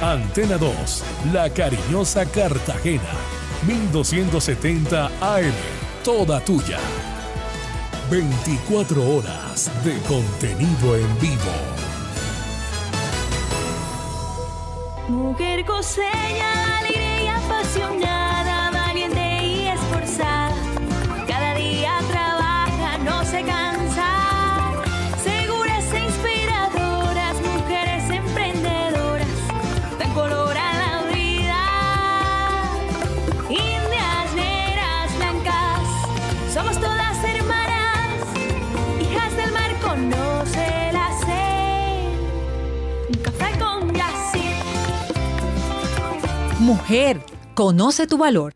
Antena 2, La Cariñosa Cartagena, 1270 AM, toda tuya. 24 horas de contenido en vivo. Mujer coseña, alegre y apasionada, Mujer, conoce tu valor.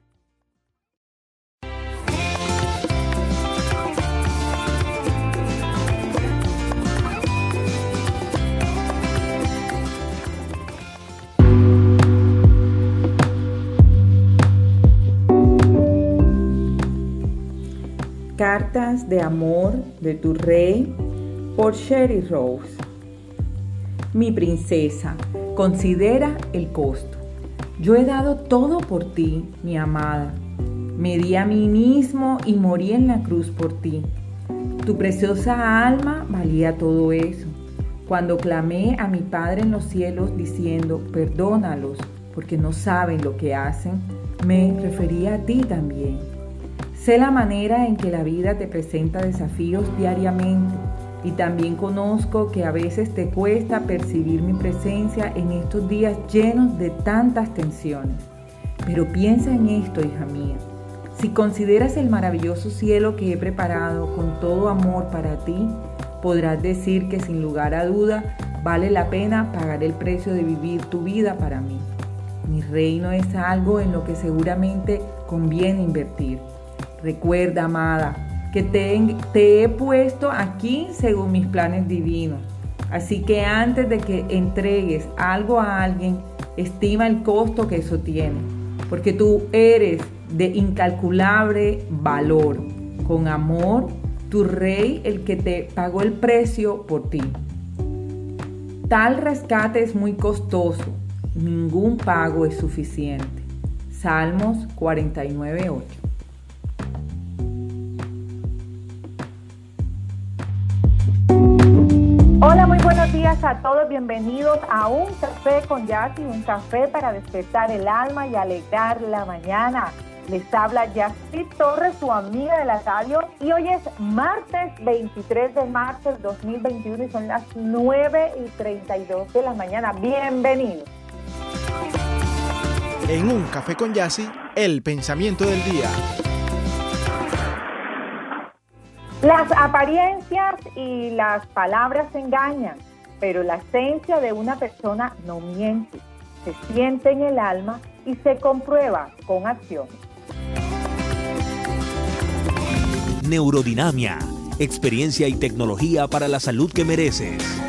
Cartas de amor de tu rey por Sherry Rose. Mi princesa, considera el costo. Yo he dado todo por ti, mi amada. Me di a mí mismo y morí en la cruz por ti. Tu preciosa alma valía todo eso. Cuando clamé a mi Padre en los cielos diciendo, perdónalos, porque no saben lo que hacen, me refería a ti también. Sé la manera en que la vida te presenta desafíos diariamente y también conozco que a veces te cuesta percibir mi presencia en estos días llenos de tantas tensiones. Pero piensa en esto, hija mía. Si consideras el maravilloso cielo que he preparado con todo amor para ti, podrás decir que sin lugar a duda vale la pena pagar el precio de vivir tu vida para mí. Mi reino es algo en lo que seguramente conviene invertir. Recuerda, amada, que te, he puesto aquí según mis planes divinos. Así que antes de que entregues algo a alguien, estima el costo que eso tiene. Porque tú eres de incalculable valor. Con amor, tu rey, el que te pagó el precio por ti. Tal rescate es muy costoso. Ningún pago es suficiente. Salmos 49.8. Hola, muy buenos días a todos. Bienvenidos a un café con Yassi, un café para despertar el alma y alegrar la mañana. Les habla Yassi Torres, su amiga de la radio, y hoy es martes 23 de marzo del 2021 y son las 9 y 32 de la mañana. Bienvenidos. En un café con Yassi, el pensamiento del día. Las apariencias y las palabras engañan, pero la esencia de una persona no miente. Se siente en el alma y se comprueba con acciones. Neurodinamia, experiencia y tecnología para la salud que mereces.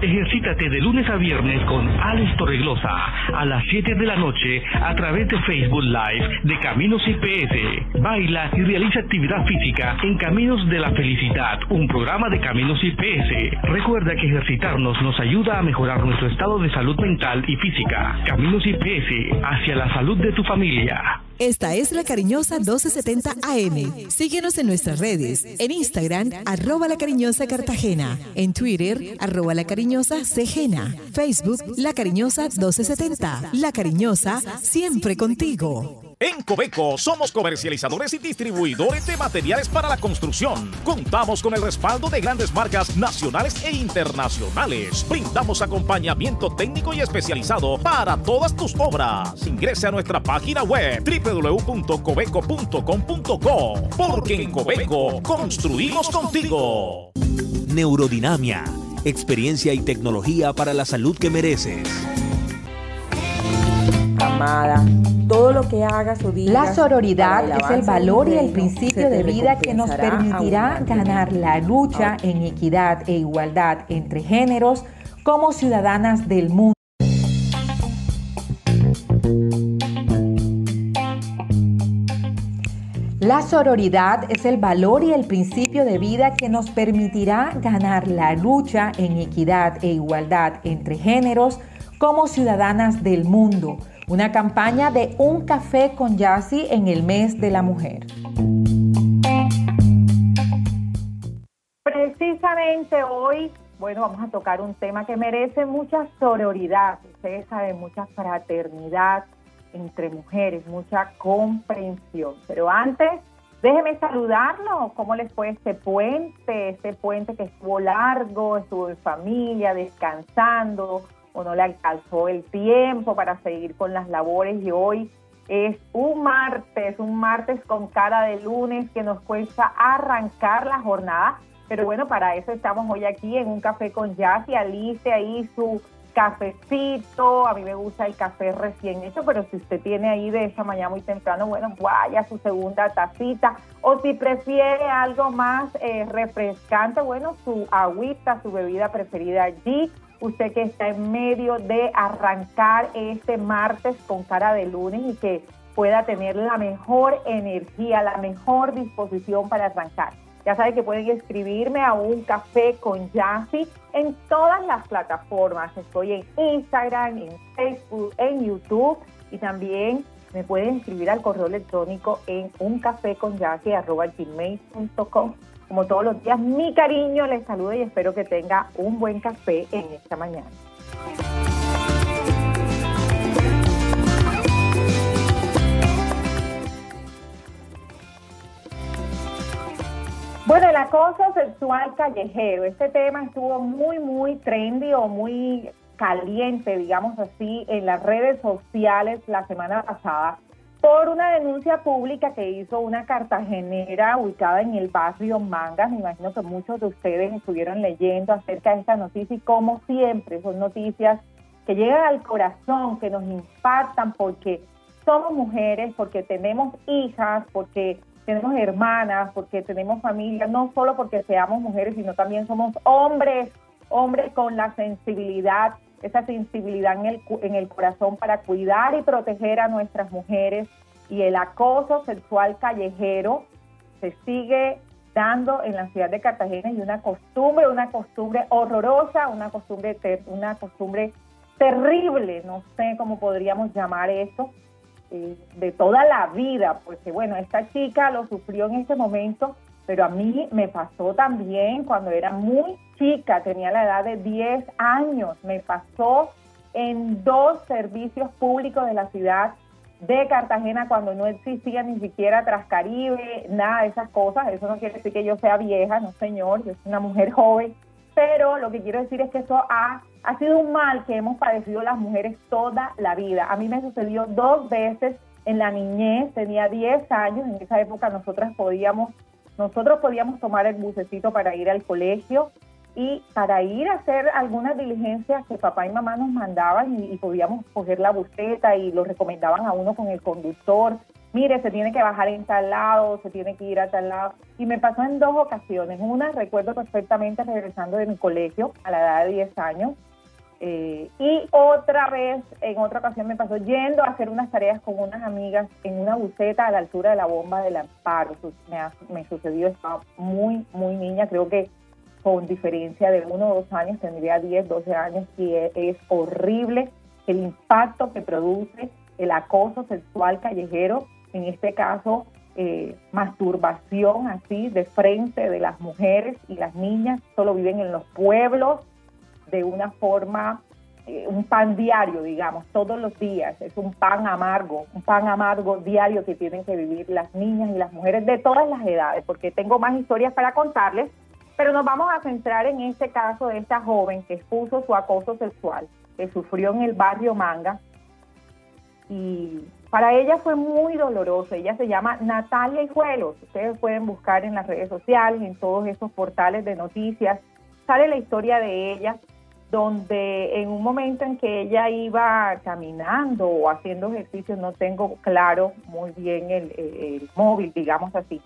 Ejercítate de lunes a viernes con Alex Torreglosa a las 7 de la noche a través de Facebook Live de Caminos IPS. Baila y realiza actividad física en Caminos de la Felicidad, un programa de Caminos IPS. Recuerda que ejercitarnos nos ayuda a mejorar nuestro estado de salud mental y física. Caminos IPS hacia la salud de tu familia. Esta es la cariñosa 1270 AM. Síguenos en nuestras redes. En Instagram, arroba la cariñosa Cartagena. En Twitter, arroba la cariñosa Cegena. Facebook, la cariñosa 1270. La cariñosa, siempre contigo. En Cobeco somos comercializadores y distribuidores de materiales para la construcción. Contamos con el respaldo de grandes marcas nacionales e internacionales. Brindamos acompañamiento técnico y especializado para todas tus obras. Ingrese a nuestra página web www.cobeco.com.co porque en Cobeco construimos contigo. Neurodinamia, experiencia y tecnología para la salud que mereces. Amada, todo lo que hagas o digas. La sororidad es el valor y el principio de vida que nos permitirá ganar la lucha en equidad e igualdad entre géneros como ciudadanas del mundo. La sororidad es el valor y el principio de vida que nos permitirá ganar la lucha en equidad e igualdad entre géneros como ciudadanas del mundo. Una campaña de Un Café con Yassi en el mes de la mujer. Precisamente hoy, bueno, vamos a tocar un tema que merece mucha sororidad, ustedes saben, mucha fraternidad entre mujeres, mucha comprensión. Pero antes, déjenme saludarlo. ¿Cómo les fue este puente? Este puente que estuvo largo, estuvo en familia, descansando, o no le alcanzó el tiempo para seguir con las labores. Y hoy es un martes, un martes con cara de lunes que nos cuesta arrancar la jornada. Pero bueno, para eso estamos hoy aquí en un café con Jazz y Alice ahí su cafecito, a mí me gusta el café recién hecho, pero si usted tiene ahí de esa mañana muy temprano, bueno, vaya su segunda tacita, o si prefiere algo más eh, refrescante, bueno, su agüita, su bebida preferida allí, usted que está en medio de arrancar este martes con cara de lunes y que pueda tener la mejor energía, la mejor disposición para arrancar. Ya saben que pueden escribirme a un café con Yassi en todas las plataformas. Estoy en Instagram, en Facebook, en YouTube y también me pueden escribir al correo electrónico en uncaféconyassi.com. Como todos los días, mi cariño les saluda y espero que tenga un buen café en esta mañana. Bueno, el acoso sexual callejero, este tema estuvo muy, muy trendy o muy caliente, digamos así, en las redes sociales la semana pasada por una denuncia pública que hizo una cartagenera ubicada en el barrio Mangas. Me imagino que muchos de ustedes estuvieron leyendo acerca de esta noticia y como siempre son noticias que llegan al corazón, que nos impactan porque somos mujeres, porque tenemos hijas, porque tenemos hermanas, porque tenemos familia, no solo porque seamos mujeres, sino también somos hombres, hombres con la sensibilidad, esa sensibilidad en el, en el corazón para cuidar y proteger a nuestras mujeres. Y el acoso sexual callejero se sigue dando en la ciudad de Cartagena y una costumbre, una costumbre horrorosa, una costumbre, una costumbre terrible, no sé cómo podríamos llamar eso, eh, de toda la vida, porque bueno, esta chica lo sufrió en ese momento, pero a mí me pasó también cuando era muy chica, tenía la edad de 10 años, me pasó en dos servicios públicos de la ciudad de Cartagena cuando no existía ni siquiera Trascaribe, nada de esas cosas. Eso no quiere decir que yo sea vieja, no señor, yo soy una mujer joven pero lo que quiero decir es que eso ha, ha sido un mal que hemos padecido las mujeres toda la vida. A mí me sucedió dos veces en la niñez, tenía 10 años, en esa época nosotras podíamos, nosotros podíamos tomar el bucecito para ir al colegio y para ir a hacer algunas diligencias que papá y mamá nos mandaban y, podíamos coger la buceta y lo recomendaban a uno con el conductor mire, se tiene que bajar en tal lado, se tiene que ir a tal lado. Y me pasó en dos ocasiones. Una, recuerdo perfectamente regresando de mi colegio a la edad de 10 años. Eh, y otra vez, en otra ocasión me pasó yendo a hacer unas tareas con unas amigas en una buceta a la altura de la bomba del amparo. Me, me sucedió, estaba muy, muy niña, creo que con diferencia de uno o dos años, tendría 10, 12 años, y es, es horrible el impacto que produce el acoso sexual callejero en este caso eh, masturbación así de frente de las mujeres y las niñas, solo viven en los pueblos de una forma, eh, un pan diario, digamos, todos los días, es un pan amargo, un pan amargo diario que tienen que vivir las niñas y las mujeres de todas las edades, porque tengo más historias para contarles, pero nos vamos a centrar en este caso de esta joven que expuso su acoso sexual, que sufrió en el barrio Manga, y para ella fue muy doloroso. Ella se llama Natalia Hijuelos. Ustedes pueden buscar en las redes sociales, en todos esos portales de noticias. Sale la historia de ella, donde en un momento en que ella iba caminando o haciendo ejercicio, no tengo claro muy bien el, móvil, digamos así.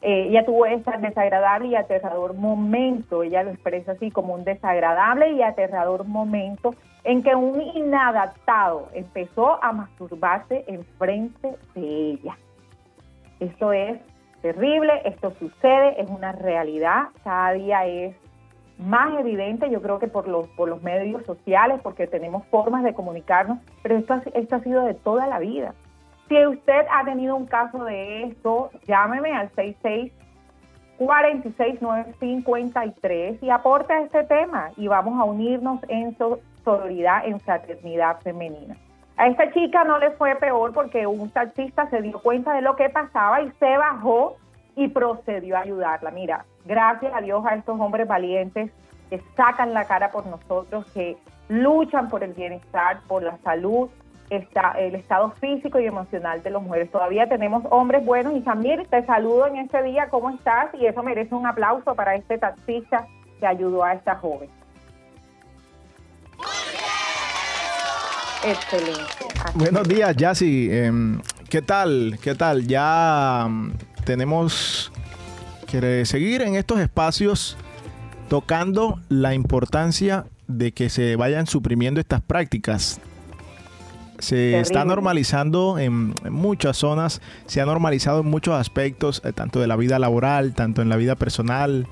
Eh, ella tuvo ese desagradable y aterrador momento, ella lo expresa así como un desagradable y aterrador momento en que un inadaptado empezó a masturbarse enfrente de ella. Esto es terrible, esto sucede, es una realidad, cada día es más evidente, yo creo que por los, por los medios sociales, porque tenemos formas de comunicarnos, pero esto, esto ha sido de toda la vida. Si usted ha tenido un caso de esto, llámeme al 66 46953 y aporte a este tema y vamos a unirnos en sororidad, en fraternidad femenina. A esta chica no le fue peor porque un taxista se dio cuenta de lo que pasaba y se bajó y procedió a ayudarla. Mira, gracias a Dios a estos hombres valientes que sacan la cara por nosotros, que luchan por el bienestar, por la salud, el estado físico y emocional de las mujeres. Todavía tenemos hombres buenos y Samir, te saludo en este día, ¿cómo estás? Y eso merece un aplauso para este taxista que ayudó a esta joven. Excelente. Buenos días, Yassi. Em, ¿Qué tal? ¿Qué tal? Ya mm, tenemos que seguir en estos espacios tocando la importancia de que se vayan suprimiendo estas prácticas. Se está normalizando en, muchas zonas, se ha normalizado en muchos aspectos, eh, tanto de la vida laboral, tanto en la vida personal,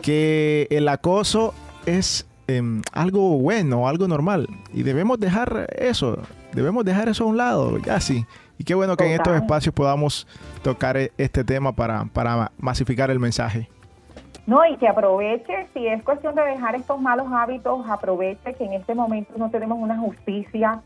que el acoso es Em, algo bueno, algo normal. Y debemos dejar eso, debemos dejar eso a un lado, ya sí. Y qué bueno que en estos espacios podamos tocar e, este tema para, para masificar el mensaje. No, y que aproveche, si es cuestión de dejar estos malos hábitos, aproveche que en este momento no tenemos una justicia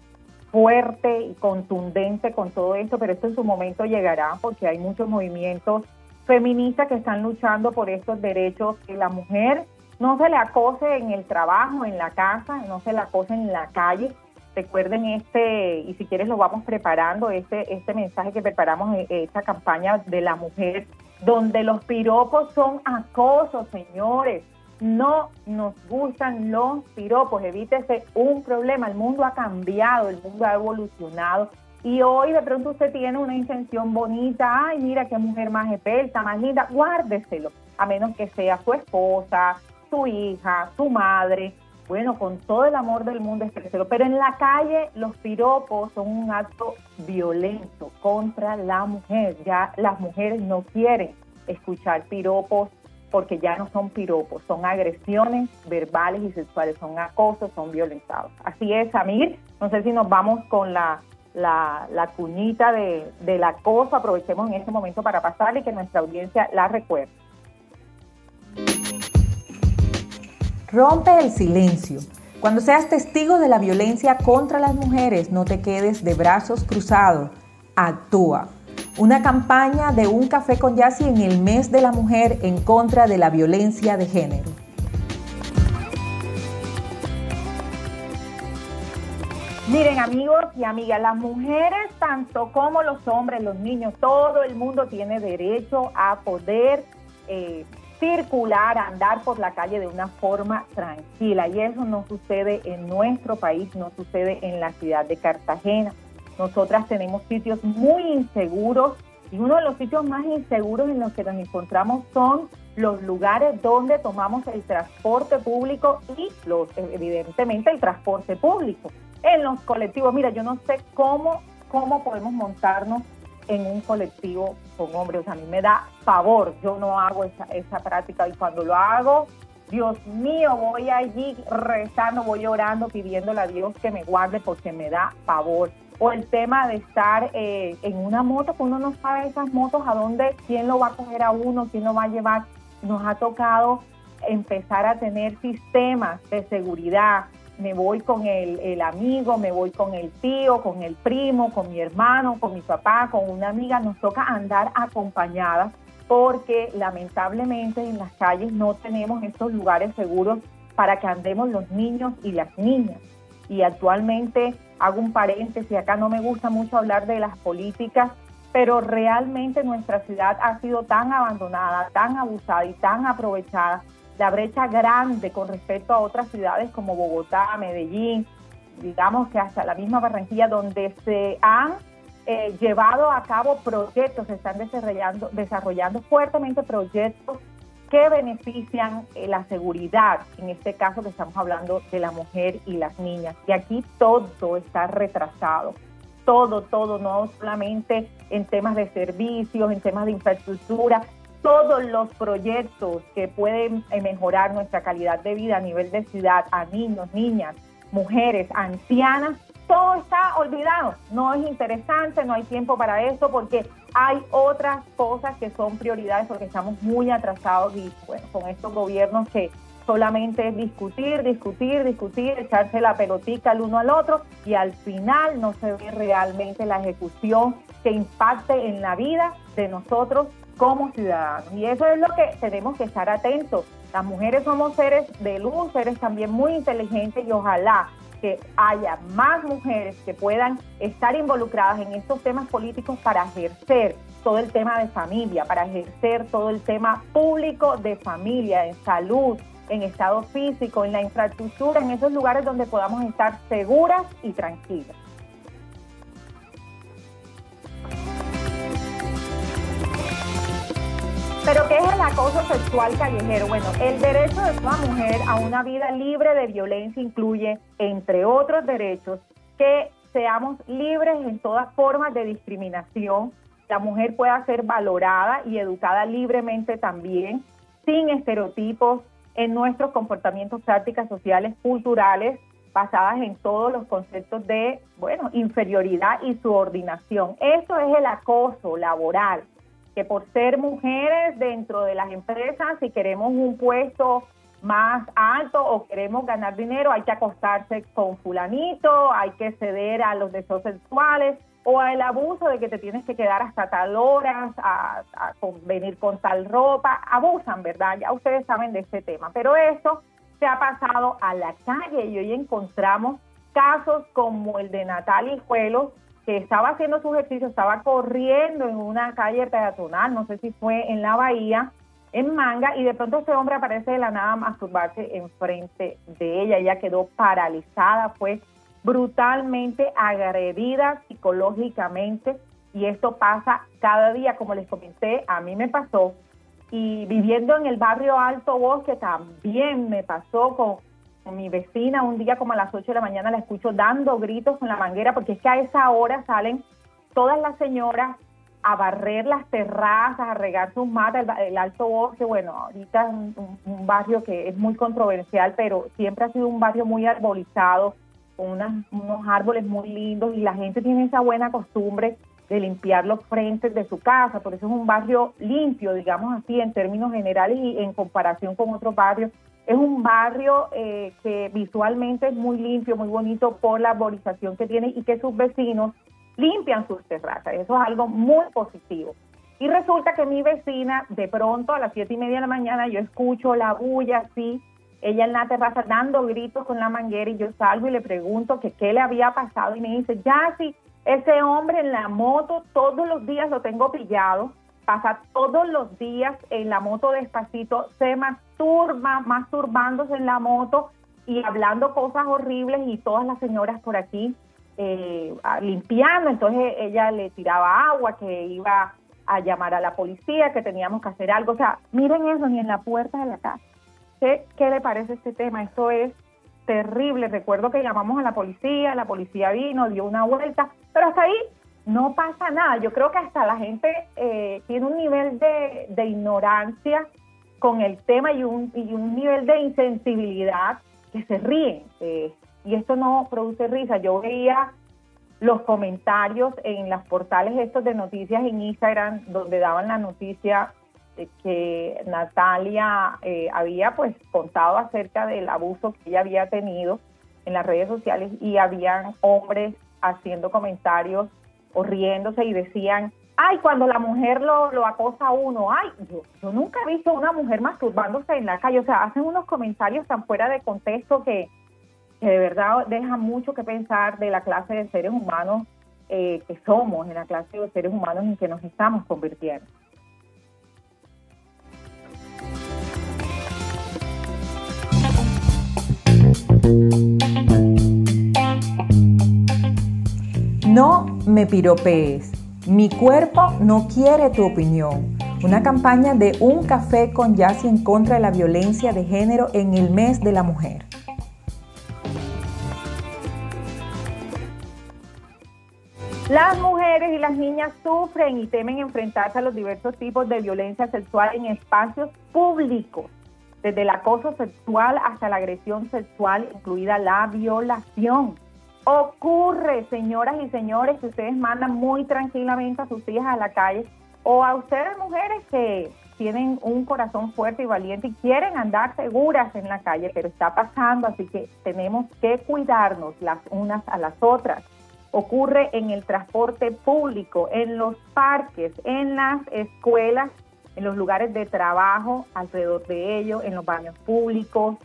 fuerte y contundente con todo esto, pero esto en su momento llegará porque hay muchos movimientos feministas que están luchando por estos derechos que la mujer no se le acose en el trabajo, en la casa, no se le acose en la calle. Recuerden este, y si quieres lo vamos preparando, este, este mensaje que preparamos, eh, esta campaña de la mujer, donde los piropos son acoso, señores. No nos gustan los piropos, evítese un problema. El mundo ha cambiado, el mundo ha evolucionado. Y hoy de pronto usted tiene una intención bonita, ay, mira qué mujer más esbelta, más linda, guárdeselo, a menos que sea su esposa, su hija, su madre, bueno, con todo el amor del mundo expresero. Pero en la calle los piropos son un acto violento contra la mujer. Ya las mujeres no quieren escuchar piropos porque ya no son piropos, son agresiones verbales y sexuales, son acosos, son violentados. Así es, Amir. No sé si nos vamos con la, la, la cuñita de, del acoso. Aprovechemos en este momento para pasarle y que nuestra audiencia la recuerde. Rompe el silencio. Cuando seas testigo de la violencia contra las mujeres, no te quedes de brazos cruzados. Actúa. Una campaña de un café con Yassi en el mes de la mujer en contra de la violencia de género. Miren amigos y amigas, las mujeres, tanto como los hombres, los niños, todo el mundo tiene derecho a poder eh, circular, andar por la calle de una forma tranquila. Y eso no sucede en nuestro país, no sucede en la ciudad de Cartagena. Nosotras tenemos sitios muy inseguros y uno de los sitios más inseguros en los que nos encontramos son los lugares donde tomamos el transporte público y los, evidentemente el transporte público. En los colectivos, mira, yo no sé cómo, cómo podemos montarnos en un colectivo con hombres. A mí me da favor, yo no hago esa, esa práctica y cuando lo hago, Dios mío, voy allí rezando, voy orando, pidiéndole a Dios que me guarde porque me da favor. O el tema de estar eh, en una moto, que uno no sabe esas motos a dónde, quién lo va a coger a uno, quién lo va a llevar. Nos ha tocado empezar a tener sistemas de seguridad, me voy con el, amigo, me voy con el tío, con el primo, con mi hermano, con mi papá, con una amiga, nos toca andar acompañadas porque lamentablemente en las calles no tenemos estos lugares seguros para que andemos los niños y las niñas. Y actualmente hago un paréntesis, acá no me gusta mucho hablar de las políticas, pero realmente nuestra ciudad ha sido tan abandonada, tan abusada y tan aprovechada la brecha grande con respecto a otras ciudades como Bogotá, Medellín, digamos que hasta la misma Barranquilla, donde se han eh, llevado a cabo proyectos, se están desarrollando, desarrollando fuertemente proyectos que benefician eh, la seguridad, en este caso que estamos hablando de la mujer y las niñas. Y aquí todo está retrasado, todo, todo, no solamente en temas de servicios, en temas de infraestructura, todos los proyectos que pueden eh, mejorar nuestra calidad de vida a nivel de ciudad, a niños, niñas, mujeres, ancianas, todo está olvidado. No es interesante, no hay tiempo para eso porque hay otras cosas que son prioridades porque estamos muy atrasados y bueno, con estos gobiernos que solamente es discutir, discutir, discutir, echarse la pelotica al uno al otro y al final no se ve realmente la ejecución que impacte en la vida de nosotros como ciudadanos. Y eso es lo que tenemos que estar atentos. Las mujeres somos seres de luz, seres también muy inteligentes y ojalá que haya más mujeres que puedan estar involucradas en estos temas políticos para ejercer todo el tema de familia, para ejercer todo el tema público de familia, en salud, en estado físico, en la infraestructura, en esos lugares donde podamos estar seguras y tranquilas. Pero ¿qué es el acoso sexual callejero? Bueno, el derecho de toda mujer a una vida libre de violencia incluye, entre otros derechos, que seamos libres en todas formas de discriminación, la mujer pueda ser valorada y educada libremente también, sin estereotipos en nuestros comportamientos, prácticas sociales, culturales, basadas en todos los conceptos de, bueno, inferioridad y subordinación. Eso es el acoso laboral que por ser mujeres dentro de las empresas, si queremos un puesto más alto o queremos ganar dinero, hay que acostarse con fulanito, hay que ceder a los deseos sexuales o al abuso de que te tienes que quedar hasta tal hora, a, venir con tal ropa, abusan, ¿verdad? Ya ustedes saben de este tema, pero eso se ha pasado a la calle y hoy encontramos casos como el de Natalia Juelo, que estaba haciendo su ejercicio, estaba corriendo en una calle peatonal, no sé si fue en la bahía, en manga, y de pronto ese hombre aparece de la nada a masturbarse enfrente de ella. Ella quedó paralizada, fue brutalmente agredida psicológicamente, y esto pasa cada día, como les comenté, a mí me pasó, y viviendo en el barrio Alto Bosque también me pasó con mi vecina un día como a las 8 de la mañana la escucho dando gritos con la manguera porque es que a esa hora salen todas las señoras a barrer las terrazas, a regar sus matas, el, Alto Bosque, bueno, ahorita es un, barrio que es muy controversial, pero siempre ha sido un barrio muy arbolizado, con unos árboles muy lindos y la gente tiene esa buena costumbre de limpiar los frentes de su casa, por eso es un barrio limpio, digamos así, en términos generales y en comparación con otros barrios es un barrio eh, que visualmente es muy limpio, muy bonito por la arborización que tiene y que sus vecinos limpian sus terrazas. Eso es algo muy positivo. Y resulta que mi vecina, de pronto a las siete y media de la mañana, yo escucho la bulla así, ella en la terraza dando gritos con la manguera y yo salgo y le pregunto qué le había pasado y me dice, ya sí, ese hombre en la moto todos los días lo tengo pillado, pasa todos los días en la moto despacito, se masturba, masturbándose en la moto y hablando cosas horribles y todas las señoras por aquí eh, limpiando, entonces ella le tiraba agua, que iba a llamar a la policía, que teníamos que hacer algo, o sea, miren eso, ni en la puerta de la casa. ¿Qué, qué le parece este tema? Esto es terrible, recuerdo que llamamos a la policía, la policía vino, dio una vuelta, pero hasta ahí no pasa nada. Yo creo que hasta la gente eh, tiene un nivel de, ignorancia con el tema y un, y un nivel de insensibilidad que se ríen. Eh, y esto no produce risa. Yo veía los comentarios en las portales estos de noticias en Instagram donde daban la noticia que Natalia eh, había pues contado acerca del abuso que ella había tenido en las redes sociales y habían hombres haciendo comentarios o y decían, ay, cuando la mujer lo, lo acosa a uno, ay, yo, yo nunca he visto una mujer masturbándose en la calle, o sea, hacen unos comentarios tan fuera de contexto que, de verdad deja mucho que pensar de la clase de seres humanos eh, que somos, en la clase de seres humanos en que nos estamos convirtiendo. No me piropees. Mi cuerpo no quiere tu opinión. Una campaña de Un Café con Yassi en contra de la violencia de género en el mes de la mujer. Las mujeres y las niñas sufren y temen enfrentarse a los diversos tipos de violencia sexual en espacios públicos, desde el acoso sexual hasta la agresión sexual, incluida la violación. Ocurre, señoras y señores, que ustedes mandan muy tranquilamente a sus hijas a la calle o a ustedes mujeres que tienen un corazón fuerte y valiente y quieren andar seguras en la calle, pero está pasando, así que tenemos que cuidarnos las unas a las otras. Ocurre en el transporte público, en los parques, en las escuelas, en los lugares de trabajo, alrededor de ellos, en los baños públicos,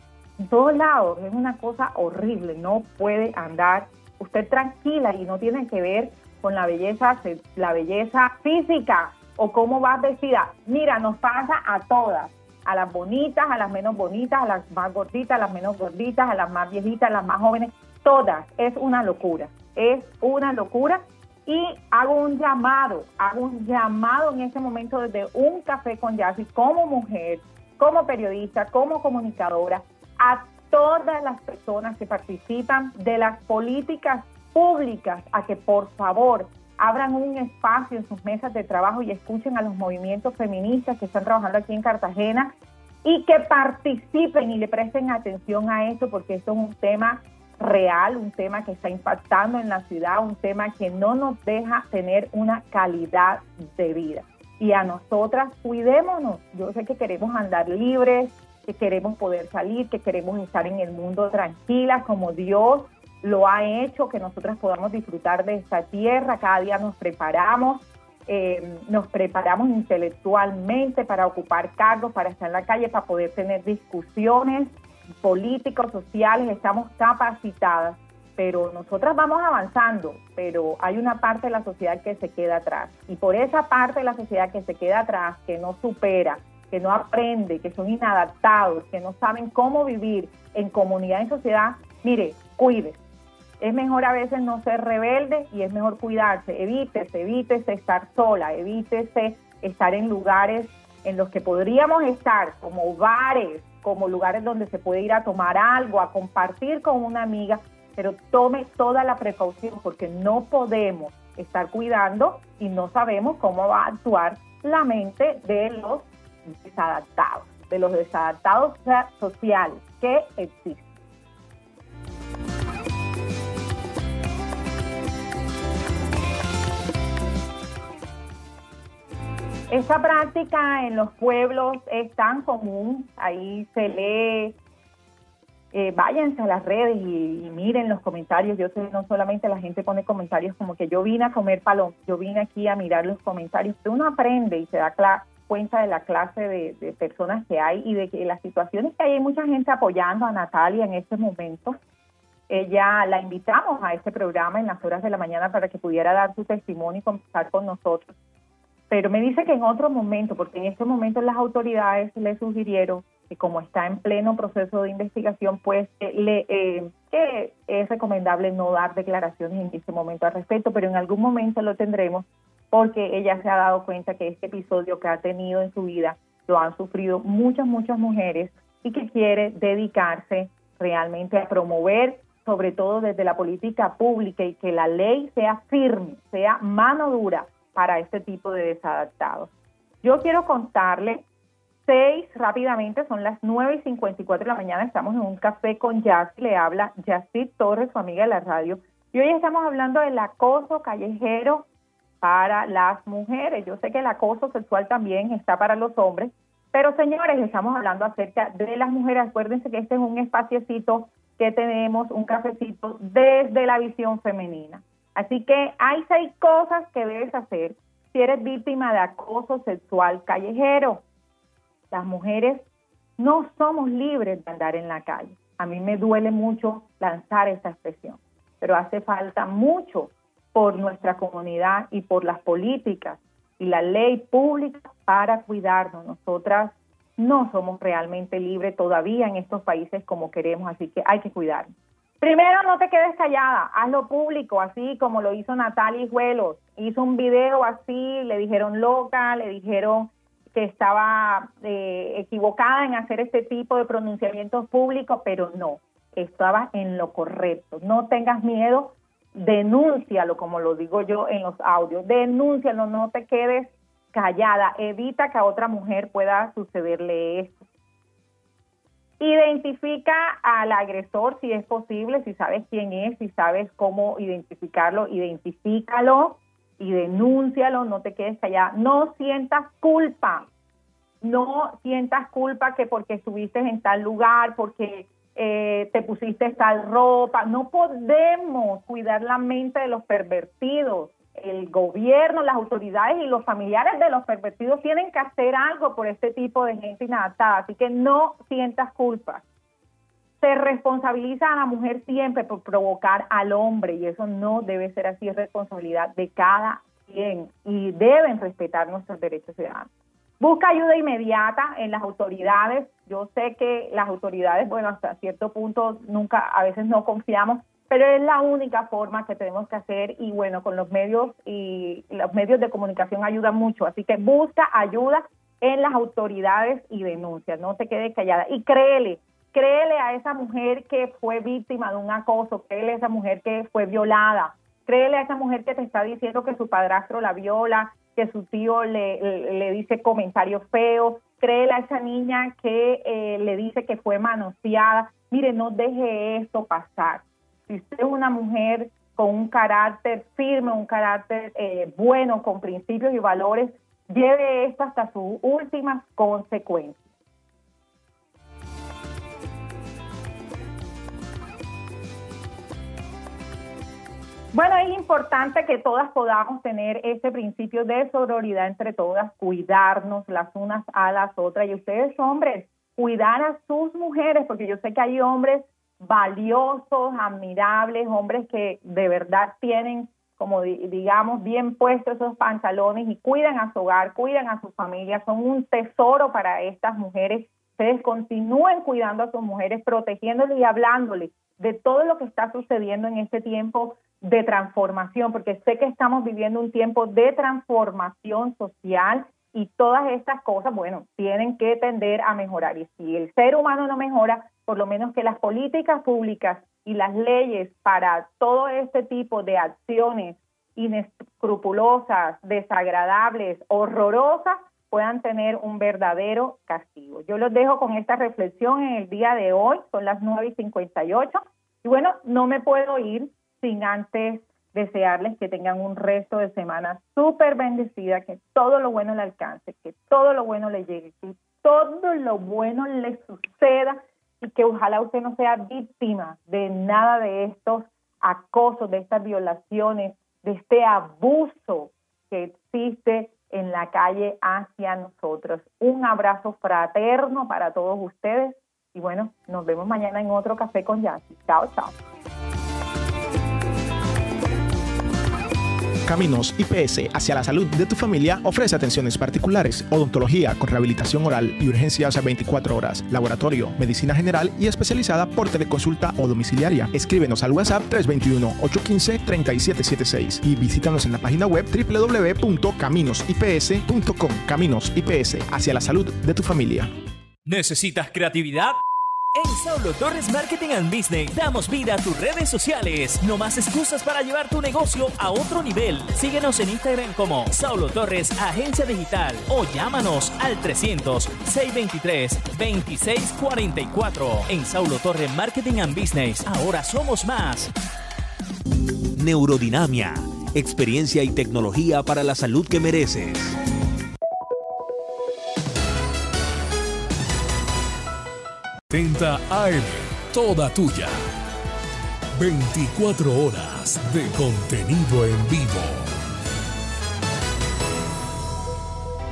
todos lados. Es una cosa horrible, no puede andar usted tranquila y no tiene que ver con la belleza, la belleza física o cómo vas vestida. Mira, nos pasa a todas, a las bonitas, a las menos bonitas, a las más gorditas, a las menos gorditas, a las más viejitas, a las más jóvenes, todas. Es una locura, es una locura. Y hago un llamado, hago un llamado en este momento desde un café con Yassi como mujer, como periodista, como comunicadora, a todas las personas que participan de las políticas públicas a que por favor abran un espacio en sus mesas de trabajo y escuchen a los movimientos feministas que están trabajando aquí en Cartagena y que participen y le presten atención a eso porque esto es un tema real, un tema que está impactando en la ciudad, un tema que no nos deja tener una calidad de vida. Y a nosotras, cuidémonos. Yo sé que queremos andar libres, que queremos poder salir, que queremos estar en el mundo tranquilas como Dios lo ha hecho, que nosotras podamos disfrutar de esta tierra, cada día nos preparamos, eh, nos preparamos intelectualmente para ocupar cargos, para estar en la calle, para poder tener discusiones políticos, sociales, estamos capacitadas, pero nosotras vamos avanzando, pero hay una parte de la sociedad que se queda atrás. Y por esa parte de la sociedad que se queda atrás, que no supera, que no aprende, que son inadaptados, que no saben cómo vivir en comunidad, en sociedad, mire, cuide, es mejor a veces no ser rebelde y es mejor cuidarse. Evítese, evítese estar sola, evítese estar en lugares en los que podríamos estar, como bares, como lugares donde se puede ir a tomar algo, a compartir con una amiga, pero tome toda la precaución porque no podemos estar cuidando y no sabemos cómo va a actuar la mente de los desadaptados, de los desadaptados sociales que existen. Esta práctica en los pueblos es tan común, ahí se lee, eh, váyanse a las redes y, miren los comentarios, yo sé, no solamente la gente pone comentarios como que yo vine a comer palom, yo vine aquí a mirar los comentarios, uno aprende y se da cuenta de la clase de, personas que hay y de que las situaciones que hay, hay mucha gente apoyando a Natalia en este momento. Ella la invitamos a este programa en las horas de la mañana para que pudiera dar su testimonio y conversar con nosotros pero me dice que en otro momento, porque en este momento las autoridades le sugirieron que como está en pleno proceso de investigación, pues eh, le, eh, que es recomendable no dar declaraciones en este momento al respecto, pero en algún momento lo tendremos porque ella se ha dado cuenta que este episodio que ha tenido en su vida lo han sufrido muchas, muchas mujeres y que quiere dedicarse realmente a promover, sobre todo desde la política pública y que la ley sea firme, sea mano dura para este tipo de desadaptados. Yo quiero contarle seis rápidamente, son las 9 y 54 de la mañana, estamos en un café con Jazz, le habla Yacid Torres, su amiga de la radio, y hoy estamos hablando del acoso callejero para las mujeres. Yo sé que el acoso sexual también está para los hombres, pero señores, estamos hablando acerca de las mujeres. Acuérdense que este es un espaciecito que tenemos, un cafecito desde la visión femenina. Así que hay seis cosas que debes hacer si eres víctima de acoso sexual callejero. Las mujeres no somos libres de andar en la calle. A mí me duele mucho lanzar esta expresión, pero hace falta mucho por nuestra comunidad y por las políticas y la ley pública para cuidarnos. Nosotras no somos realmente libres todavía en estos países como queremos, así que hay que cuidarnos. Primero, no te quedes callada, hazlo público, así como lo hizo Natalia Hijuelos. Hizo un video así, le dijeron loca, le dijeron que estaba eh, equivocada en hacer este tipo de pronunciamientos públicos, pero no, estaba en lo correcto. No tengas miedo denúncialo, como lo digo yo en los audios, denúncialo, no te quedes callada, evita que a otra mujer pueda sucederle esto. Identifica al agresor si es posible, si sabes quién es, si sabes cómo identificarlo, identifícalo y denúncialo, no te quedes callada. No sientas culpa, no sientas culpa que porque estuviste en tal lugar, porque eh, te pusiste tal ropa. No podemos cuidar la mente de los pervertidos. El gobierno, las autoridades y los familiares de los pervertidos tienen que hacer algo por este tipo de gente inadaptada. Así que no sientas culpa. Se responsabiliza a la mujer siempre por provocar al hombre y eso no debe ser así, es responsabilidad de cada quien y deben respetar nuestros derechos ciudadanos. Busca ayuda inmediata en las autoridades. Yo sé que las autoridades, bueno, hasta cierto punto nunca, a veces no confiamos, pero es la única forma que tenemos que hacer y bueno, con los medios y los medios de comunicación ayudan mucho. Así que busca ayuda en las autoridades y denuncia, no te quedes callada. Y créele, créele a esa mujer que fue víctima de un acoso, créele a esa mujer que fue violada, créele a esa mujer que te está diciendo que su padrastro la viola, que su tío le, le dice comentarios feos, créele a esa niña que eh, le dice que fue manoseada. Mire, no deje esto pasar. Si usted es una mujer con un carácter firme, un carácter eh, bueno, con principios y valores, lleve esto hasta sus últimas consecuencias. Bueno, es importante que todas podamos tener ese principio de sororidad entre todas, cuidarnos las unas a las otras. Y ustedes, hombres, cuidar a sus mujeres, porque yo sé que hay hombres valiosos, admirables, hombres que de verdad tienen, como digamos, bien puestos esos pantalones y cuidan a su hogar, cuidan a su familia, son un tesoro para estas mujeres. Ustedes continúen cuidando a sus mujeres, protegiéndoles y hablándoles de todo lo que está sucediendo en este tiempo de transformación, porque sé que estamos viviendo un tiempo de transformación social y todas estas cosas, bueno, tienen que tender a mejorar. Y si el ser humano no mejora, por lo menos que las políticas públicas y las leyes para todo este tipo de acciones inescrupulosas, desagradables, horrorosas, puedan tener un verdadero castigo. Yo los dejo con esta reflexión en el día de hoy, son las 9 y 58. Y bueno, no me puedo ir sin antes desearles que tengan un resto de semana súper bendecida, que todo lo bueno le alcance, que todo lo bueno le llegue, que todo lo bueno le suceda y que ojalá usted no sea víctima de nada de estos acosos, de estas violaciones, de este abuso que existe en la calle hacia nosotros. Un abrazo fraterno para todos ustedes y bueno, nos vemos mañana en otro café con Yassi. Chao, chao. Caminos IPS hacia la salud de tu familia ofrece atenciones particulares, odontología con rehabilitación oral y urgencias a 24 horas, laboratorio, medicina general y especializada por teleconsulta o domiciliaria. Escríbenos al WhatsApp 321-815-3776 y visítanos en la página web www.caminosips.com. Caminos IPS hacia la salud de tu familia. ¿Necesitas creatividad? En Saulo Torres Marketing and Business damos vida a tus redes sociales. No más excusas para llevar tu negocio a otro nivel. Síguenos en Instagram como Saulo Torres Agencia Digital o llámanos al 300-623-2644. En Saulo Torres Marketing and Business, ahora somos más. Neurodinamia, experiencia y tecnología para la salud que mereces. AM, toda tuya. 24 horas de contenido en vivo.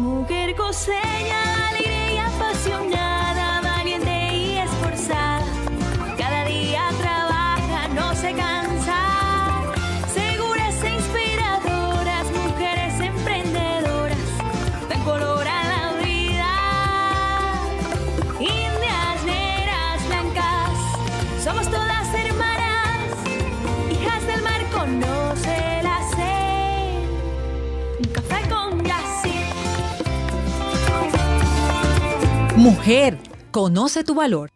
Mujer coseña, alegre y apasionada, Mujer, conoce tu valor.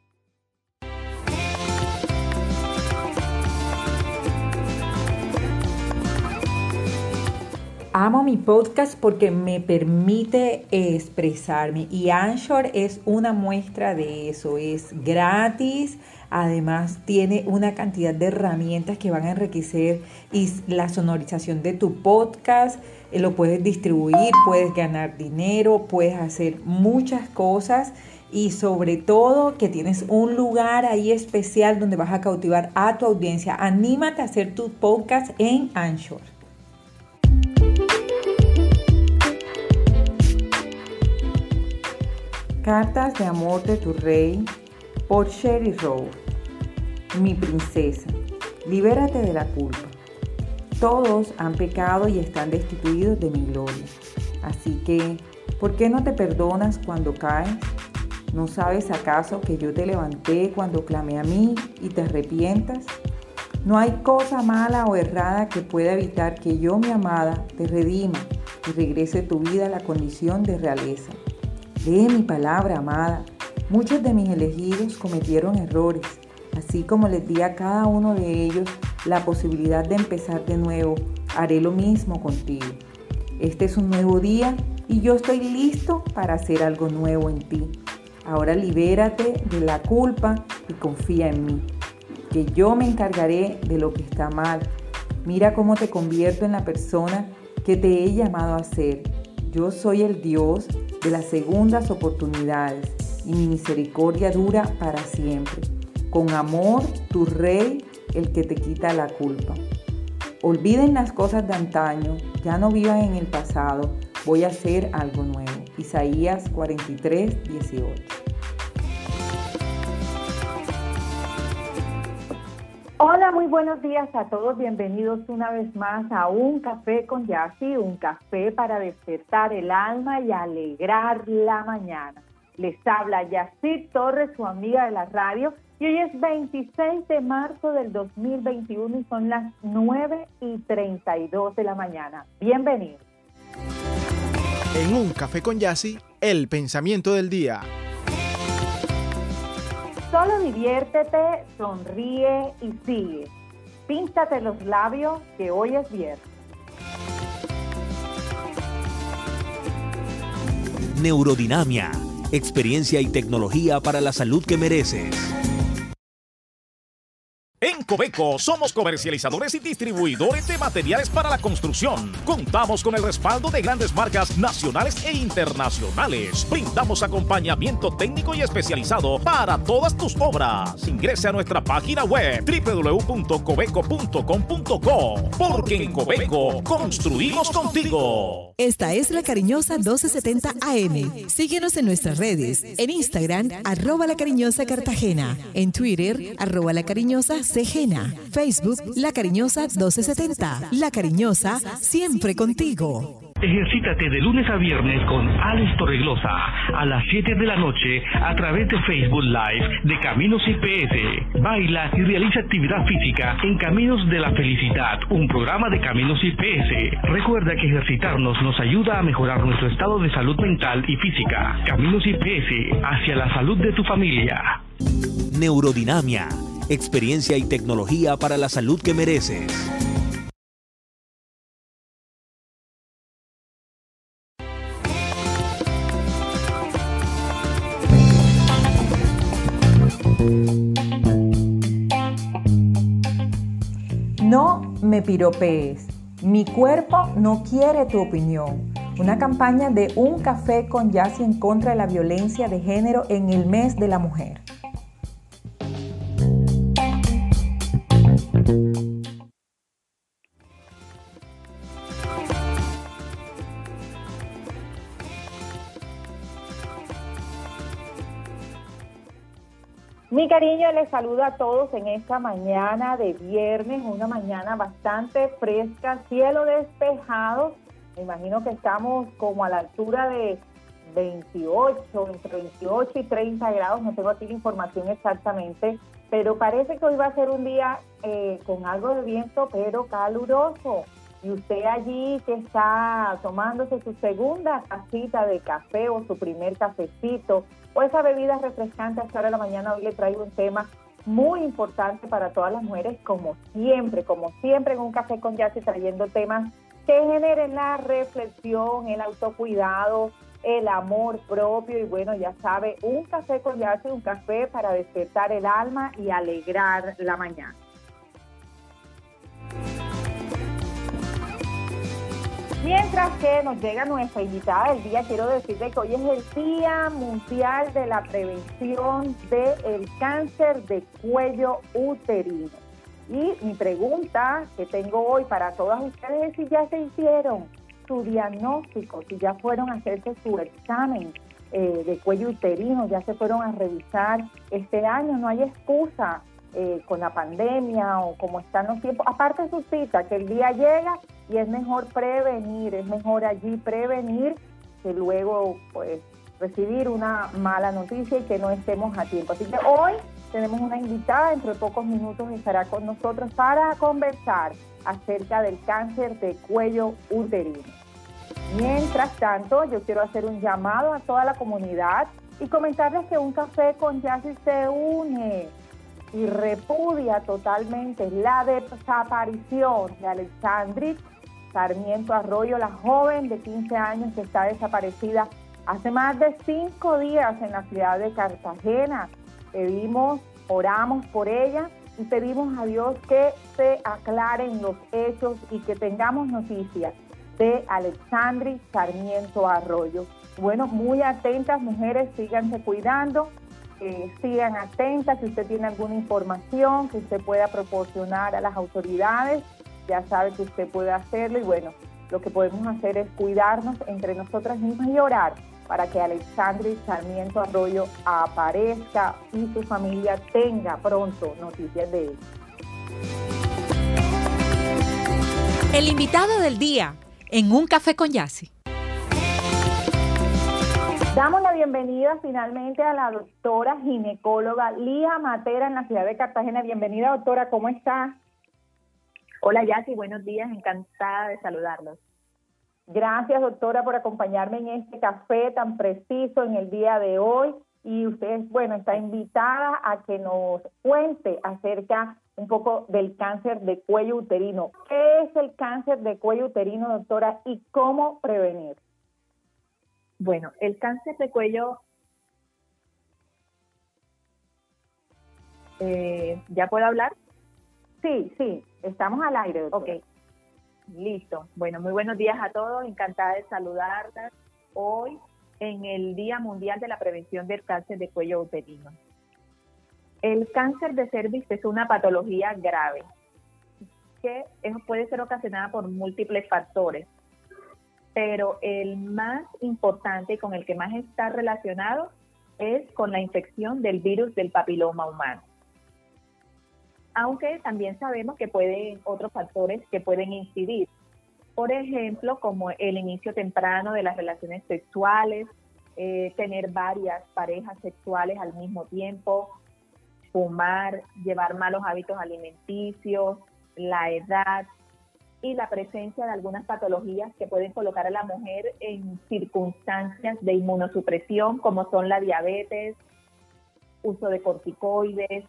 Amo mi podcast porque me permite expresarme y Anchor es una muestra de eso. Es gratis, además tiene una cantidad de herramientas que van a enriquecer y la sonorización de tu podcast. Lo puedes distribuir, puedes ganar dinero, puedes hacer muchas cosas y sobre todo que tienes un lugar ahí especial donde vas a cautivar a tu audiencia. Anímate a hacer tu podcast en Anchor. Cartas de amor de tu rey por Sherry Rowe. Mi princesa, libérate de la culpa. Todos han pecado y están destituidos de mi gloria. Así que, ¿por qué no te perdonas cuando caes? ¿No sabes acaso que yo te levanté cuando clamé a mí y te arrepientas? No hay cosa mala o errada que pueda evitar que yo, mi amada, te redima y regrese tu vida a la condición de realeza. Lee mi palabra, amada. Muchos de mis elegidos cometieron errores, así como les di a cada uno de ellos la posibilidad de empezar de nuevo. Haré lo mismo contigo. Este es un nuevo día y yo estoy listo para hacer algo nuevo en ti. Ahora libérate de la culpa y confía en mí, que yo me encargaré de lo que está mal. Mira cómo te convierto en la persona que te he llamado a ser. Yo soy el Dios de las segundas oportunidades y mi misericordia dura para siempre. Con amor, tu rey, el que te quita la culpa. Olviden las cosas de antaño, ya no vivan en el pasado, voy a hacer algo nuevo. Isaías 43, 18. Hola, muy buenos días a todos. Bienvenidos una vez más a Un Café con Yassi, un café para despertar el alma y alegrar la mañana. Les habla Yassi Torres, su amiga de la radio, y hoy es 26 de marzo del 2021 y son las 9 y 32 de la mañana. Bienvenidos. En Un Café con Yassi, el pensamiento del día. Solo diviértete, sonríe y sigue. Píntate los labios que hoy es viernes. Neurodinamia, experiencia y tecnología para la salud que mereces. En Cobeco somos comercializadores y distribuidores de materiales para la construcción. Contamos con el respaldo de grandes marcas nacionales e internacionales. Brindamos acompañamiento técnico y especializado para todas tus obras. Ingrese a nuestra página web www.cobeco.com.co porque en Cobeco construimos contigo. Esta es la cariñosa 1270 AM. Síguenos en nuestras redes. En Instagram, arroba la cariñosa Cartagena. En Twitter, arroba la cariñosa Cegena. Facebook, La Cariñosa 1270. La Cariñosa, siempre contigo. Ejercítate de lunes a viernes con Alex Torreglosa a las 7 de la noche a través de Facebook Live de Caminos IPS. Baila y realiza actividad física en Caminos de la Felicidad, un programa de Caminos IPS. Recuerda que ejercitarnos nos ayuda a mejorar nuestro estado de salud mental y física. Caminos IPS hacia la salud de tu familia. Neurodinamia, experiencia y tecnología para la salud que mereces. No me piropees. Mi cuerpo no quiere tu opinión. Una campaña de un café con Yassi en contra de la violencia de género en el mes de la mujer. Cariño les saluda a todos en esta mañana de viernes, una mañana bastante fresca, cielo despejado. Me imagino que estamos como a la altura de 28, entre 28 y 30 grados, no tengo aquí la información exactamente, pero parece que hoy va a ser un día eh, con algo de viento, pero caluroso. Y usted allí que está tomándose su segunda tacita de café o su primer cafecito o esa bebida refrescante a esta hora de la mañana, hoy le traigo un tema muy importante para todas las mujeres, como siempre, como siempre en un café con Yassi trayendo temas que generen la reflexión, el autocuidado, el amor propio y bueno, ya sabe, un café con Yassi, un café para despertar el alma y alegrar la mañana. Mientras que nos llega nuestra invitada del día, quiero decirle que hoy es el Día Mundial de la Prevención del Cáncer de Cuello Uterino. Y mi pregunta que tengo hoy para todas ustedes es si ya se hicieron su diagnóstico, si ya fueron a hacerse su examen eh, de cuello uterino, ya se fueron a revisar este año, no hay excusa eh, con la pandemia o como están los tiempos. Aparte su cita, que el día llega y es mejor prevenir, es mejor allí prevenir que luego pues recibir una mala noticia y que no estemos a tiempo. Así que hoy tenemos una invitada, dentro de pocos minutos estará con nosotros para conversar acerca del cáncer de cuello uterino. Mientras tanto, yo quiero hacer un llamado a toda la comunidad y comentarles que un café con Yassi se une y repudia totalmente la desaparición de Alexandri Sarmiento Arroyo, la joven de 15 años que está desaparecida hace más de cinco días en la ciudad de Cartagena. Pedimos, oramos por ella y pedimos a Dios que se aclaren los hechos y que tengamos noticias de Alexandri Sarmiento Arroyo. Bueno, muy atentas mujeres, síganse cuidando, eh, sigan atentas si usted tiene alguna información que usted pueda proporcionar a las autoridades, ya sabe que usted puede hacerlo y bueno, lo que podemos hacer es cuidarnos entre nosotras mismas y orar para que Alexandri Sarmiento Arroyo aparezca y su familia tenga pronto noticias de él. El invitado del día en Un Café con Yassi. Damos la bienvenida finalmente a la doctora ginecóloga Lía Matera en la ciudad de Cartagena. Bienvenida, doctora, ¿cómo está? Hola, Yassi, buenos días, encantada de saludarlos. Gracias, doctora, por acompañarme en este café tan preciso en el día de hoy. Y usted, bueno, está invitada a que nos cuente acerca un poco del cáncer de cuello uterino. ¿Qué es el cáncer de cuello uterino, doctora, y cómo prevenir? Bueno, el cáncer de cuello, eh, ¿ya puedo hablar? Sí, sí, estamos al aire. Doctora. Ok, listo. Bueno, muy buenos días a todos, encantada de saludarlas hoy en el Día Mundial de la Prevención del Cáncer de Cuello Uterino. El cáncer de cervix es una patología grave que puede ser ocasionada por múltiples factores, pero el más importante y con el que más está relacionado es con la infección del virus del papiloma humano. Aunque también sabemos que pueden otros factores que pueden incidir, por ejemplo, como el inicio temprano de las relaciones sexuales, eh, tener varias parejas sexuales al mismo tiempo, fumar, llevar malos hábitos alimenticios, la edad y la presencia de algunas patologías que pueden colocar a la mujer en circunstancias de inmunosupresión, como son la diabetes, uso de corticoides,